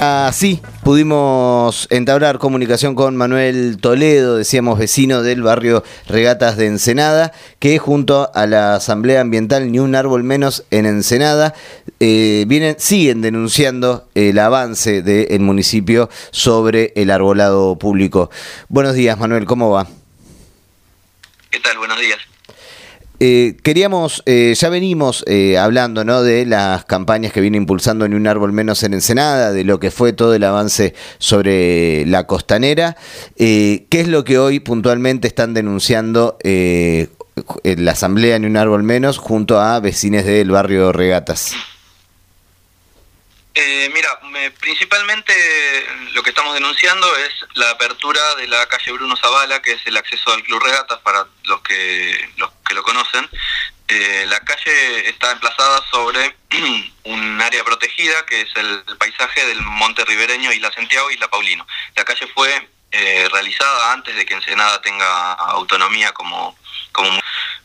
Así pudimos entablar comunicación con Manuel Toledo, decíamos vecino del barrio Regatas de Ensenada, que junto a la Asamblea Ambiental Ni un Árbol Menos en Ensenada eh, siguen denunciando el avance del municipio sobre el arbolado público. Buenos días, Manuel, ¿cómo va? ¿Qué tal? Buenos días. Eh, queríamos, eh, ya venimos eh, hablando ¿no? de las campañas que viene impulsando Ni un árbol menos en Ensenada, de lo que fue todo el avance sobre la costanera. ¿Qué es lo que hoy puntualmente están denunciando en la Asamblea Ni un árbol menos junto a vecines del barrio Regatas? mira, principalmente lo que estamos denunciando es la apertura de la calle Bruno Zavala, que es el acceso al Club Regatas para los que los que lo conocen, eh, la calle está emplazada sobre un área protegida que es el, paisaje del Monte Ribereño, Isla Santiago y Isla Paulino. La calle fue eh, realizada antes de que Ensenada tenga autonomía como, como...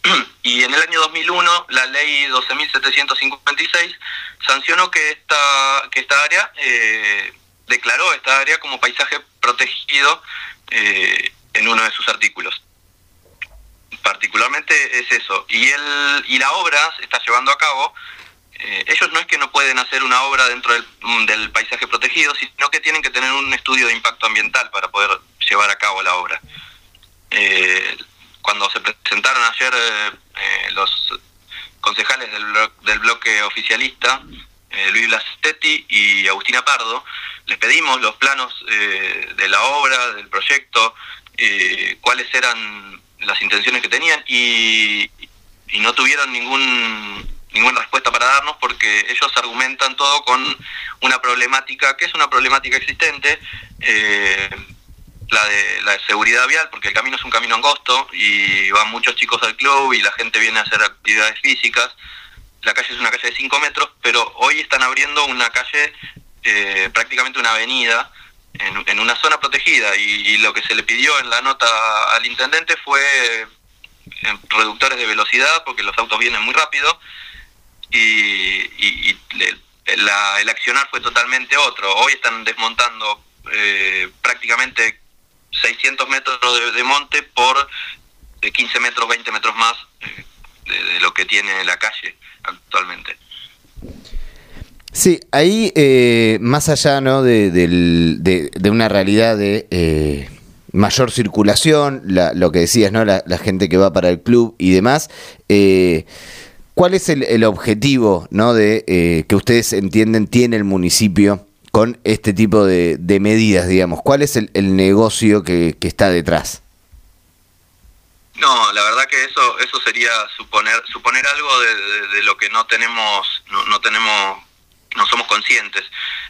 Y en el año 2001 la ley 12.756 sancionó que esta, que esta área, eh, declaró esta área como paisaje protegido en uno de sus artículos particularmente es eso. Y, el, y la obra se está llevando a cabo. Eh, ellos no es que no pueden hacer una obra dentro del, mm, del, paisaje protegido, sino que tienen que tener un estudio de impacto ambiental para poder llevar a cabo la obra. Eh, cuando se presentaron ayer eh, los concejales del, del bloque oficialista, Luis Blastetti y Agustina Pardo, les pedimos los planos de la obra, del proyecto, cuáles eran las intenciones que tenían y, no tuvieron ningún ninguna respuesta para darnos porque ellos argumentan todo con una problemática que es una problemática existente eh, la de la seguridad vial porque el camino es un camino angosto y van muchos chicos al club y la gente viene a hacer actividades físicas. La calle es una calle de 5 metros pero hoy están abriendo una calle eh, prácticamente una avenida en, una zona protegida y, lo que se le pidió en la nota al intendente fue eh, reductores de velocidad porque los autos vienen muy rápido y, el accionar fue totalmente otro. Hoy están desmontando eh, prácticamente 600 metros de, monte por de 15 metros, 20 metros más eh, de lo que tiene la calle actualmente. Sí, ahí eh, más allá ¿no? de, una realidad de eh, mayor circulación, lo que decías, ¿no? La, gente que va para el club y demás, eh, ¿cuál es el, objetivo ¿no? de que ustedes entienden tiene el municipio con este tipo de, medidas, digamos? ¿Cuál es el, negocio que, está detrás? No, la verdad que eso eso sería suponer suponer algo de, lo que no tenemos no tenemos no somos conscientes.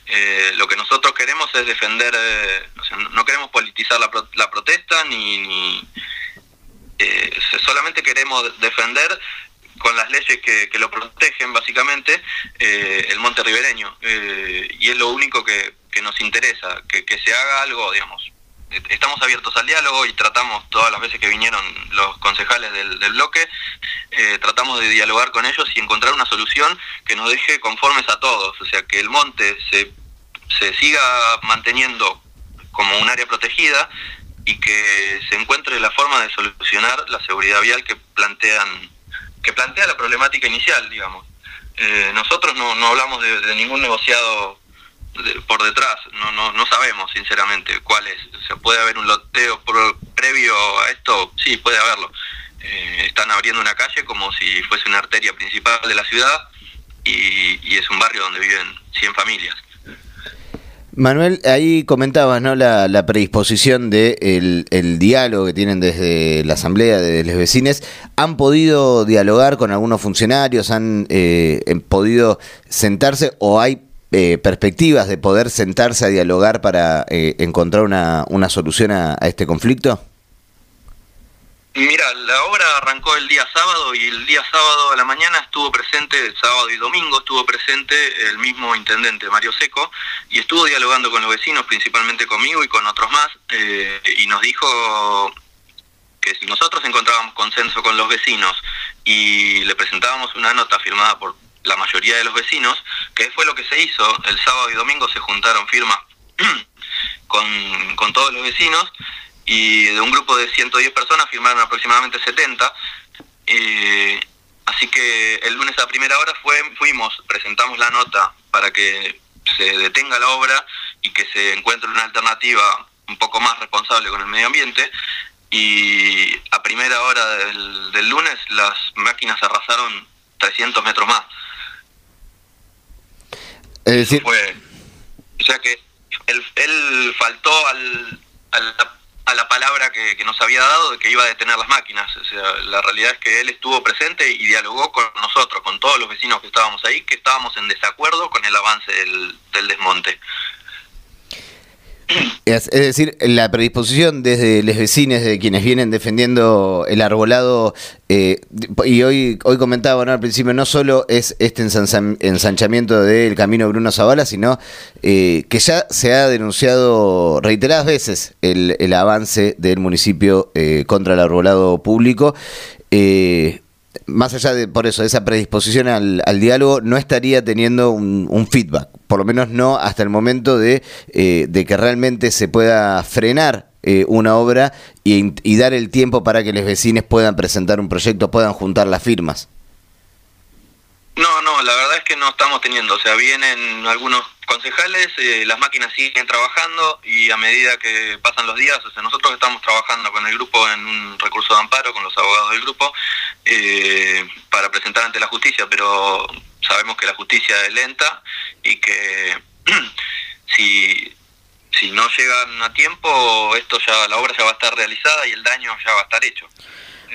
Eh, lo que nosotros queremos es defender, eh, no queremos politizar la, la protesta, ni, eh, solamente queremos defender con las leyes que, lo protegen básicamente el monte ribereño. y es lo único que, que nos interesa, que, que se haga algo, digamos, estamos abiertos al diálogo y tratamos todas las veces que vinieron los concejales del, bloque, eh, tratamos de dialogar con ellos y encontrar una solución que nos deje conformes a todos, o sea, que el monte se, se siga manteniendo como un área protegida y que se encuentre la forma de solucionar la seguridad vial que plantean que plantea la problemática inicial, digamos. Eh, nosotros no, no hablamos de ningún negociado por detrás, no, no, no sabemos sinceramente cuál es. ¿Se puede haber un loteo previo a esto? Sí, puede haberlo. Eh, están abriendo una calle como si fuese una arteria principal de la ciudad y, es un barrio donde viven 100 familias. Manuel, ahí comentabas ¿no? la, predisposición del de el diálogo que tienen desde la Asamblea, de los vecinos. ¿Han podido dialogar con algunos funcionarios? ¿Han eh, podido sentarse o hay eh, perspectivas de poder sentarse a dialogar para eh, encontrar una, una solución a, este conflicto? Mira, la obra arrancó el día sábado y el día sábado a la mañana estuvo presente, sábado y domingo estuvo presente el mismo intendente Mario Seco y estuvo dialogando con los vecinos, principalmente conmigo y con otros más, eh, y nos dijo que si nosotros encontrábamos consenso con los vecinos y le presentábamos una nota firmada por la mayoría de los vecinos, que fue lo que se hizo. El sábado y domingo se juntaron firmas con, con todos los vecinos y de un grupo de 110 personas firmaron aproximadamente 70. así que el lunes a primera hora fue, fuimos, presentamos la nota para que se detenga la obra y que se encuentre una alternativa un poco más responsable con el medio ambiente. Y a primera hora del, lunes las máquinas arrasaron 300 metros más. Es decir... o sea que él, él faltó al, al a la palabra que, nos había dado de que iba a detener las máquinas. O sea, la realidad es que él estuvo presente y dialogó con nosotros, con todos los vecinos que estábamos ahí, que estábamos en desacuerdo con el avance del, del desmonte. Es, decir, la predisposición desde los vecinos, de quienes vienen defendiendo el arbolado, eh, y hoy, hoy comentaba al principio, no solo es este ensanchamiento del camino Bruno Zavala, sino eh, que ya se ha denunciado reiteradas veces el, avance del municipio eh, contra el arbolado público más allá de por eso, esa predisposición al, diálogo, no estaría teniendo un, feedback, por lo menos no hasta el momento de, eh, que realmente se pueda frenar eh, una obra y, dar el tiempo para que los vecinos puedan presentar un proyecto, puedan juntar las firmas. No, no, la verdad es que no estamos teniendo, o sea, vienen algunos concejales, eh, las máquinas siguen trabajando y a medida que pasan los días, o sea, nosotros estamos trabajando con el grupo en un recurso de amparo, con los abogados del grupo, eh, para presentar ante la justicia, pero sabemos que la justicia es lenta y que si, si no llegan a tiempo, esto ya, la obra ya va a estar realizada y el daño ya va a estar hecho.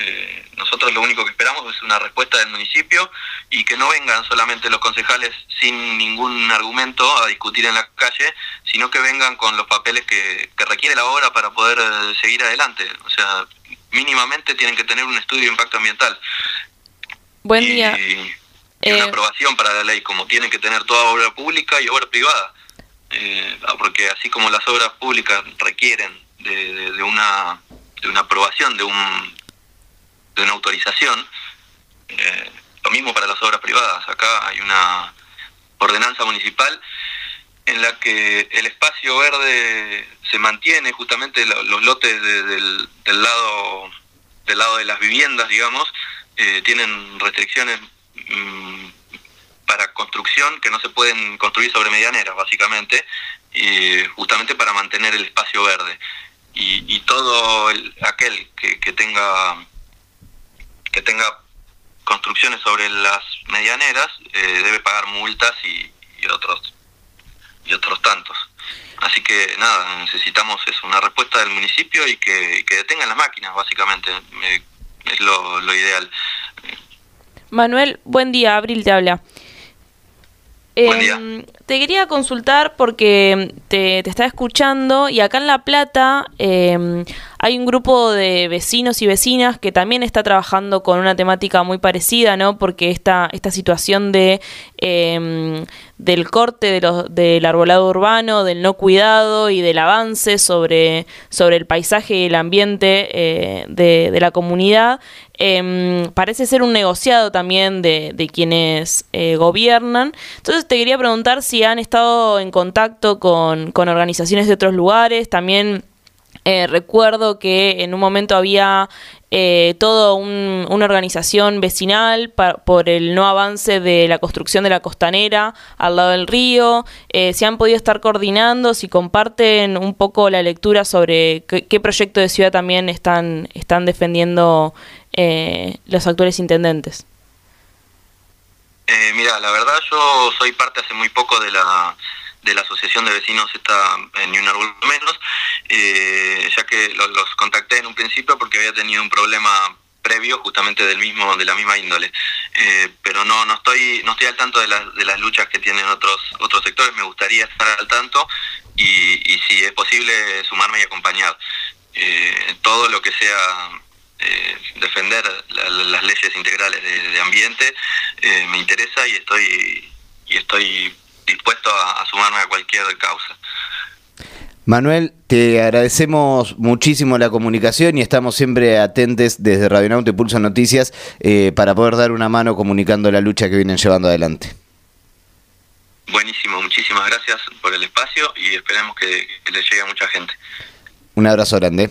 Eh, nosotros lo único que esperamos es una respuesta del municipio y que no vengan solamente los concejales sin ningún argumento a discutir en la calle, sino que vengan con los papeles que, requiere la obra para poder eh, seguir adelante. O sea, mínimamente tienen que tener un estudio de impacto ambiental. Buen día. Y, una eh, aprobación para la ley, como tienen que tener toda obra pública y obra privada. porque así como las obras públicas requieren de, una, de una aprobación de un de una autorización. Eh, lo mismo para las obras privadas. Acá hay una ordenanza municipal en la que el espacio verde se mantiene, justamente los lotes del, lado del lado de las viviendas, digamos, eh, tienen restricciones mm, para construcción que no se pueden construir sobre medianeras, básicamente, y justamente para mantener el espacio verde. Y, todo aquel que tenga que tenga construcciones sobre las medianeras eh, debe pagar multas y, otros y otros tantos. Así que nada, necesitamos eso, una respuesta del municipio y que, detengan las máquinas, básicamente, eh, es lo, lo ideal. Manuel, buen día, Abril te habla. Em, te quería consultar porque te, te, estaba escuchando y acá en La Plata em, hay un grupo de vecinos y vecinas que también está trabajando con una temática muy parecida, ¿no? Porque esta, esta situación de em, del corte de los, del arbolado urbano, del no cuidado y del avance sobre, sobre el paisaje y el ambiente eh, de, de, la comunidad, eh, parece ser un negociado también de, de quienes eh, gobiernan. Entonces te quería preguntar si han estado en contacto con, con organizaciones de otros lugares, también eh, recuerdo que en un momento había eh, toda una organización vecinal por el no avance de la construcción de la costanera al lado del río. Eh, se han podido estar coordinando, si comparten un poco la lectura sobre qué, proyecto de ciudad también están, están defendiendo eh, los actuales intendentes. mira, la verdad yo soy parte hace muy poco de la de la asociación de vecinos está en Ni un árbol menos, eh, ya que los, contacté en un principio porque había tenido un problema previo justamente del mismo de la misma índole. Eh, pero no no estoy no estoy al tanto de, las de las luchas que tienen otros otros sectores. Me gustaría estar al tanto y, si es posible sumarme y acompañar eh, todo lo que sea defender las leyes integrales de, de ambiente me interesa y estoy y estoy dispuesto a, sumarme a cualquier causa. Manuel, te agradecemos muchísimo la comunicación y estamos siempre atentos desde Radio Nauta y Pulso Noticias eh, para poder dar una mano comunicando la lucha que vienen llevando adelante. Buenísimo, muchísimas gracias por el espacio y esperemos que, que le llegue a mucha gente. Un abrazo grande.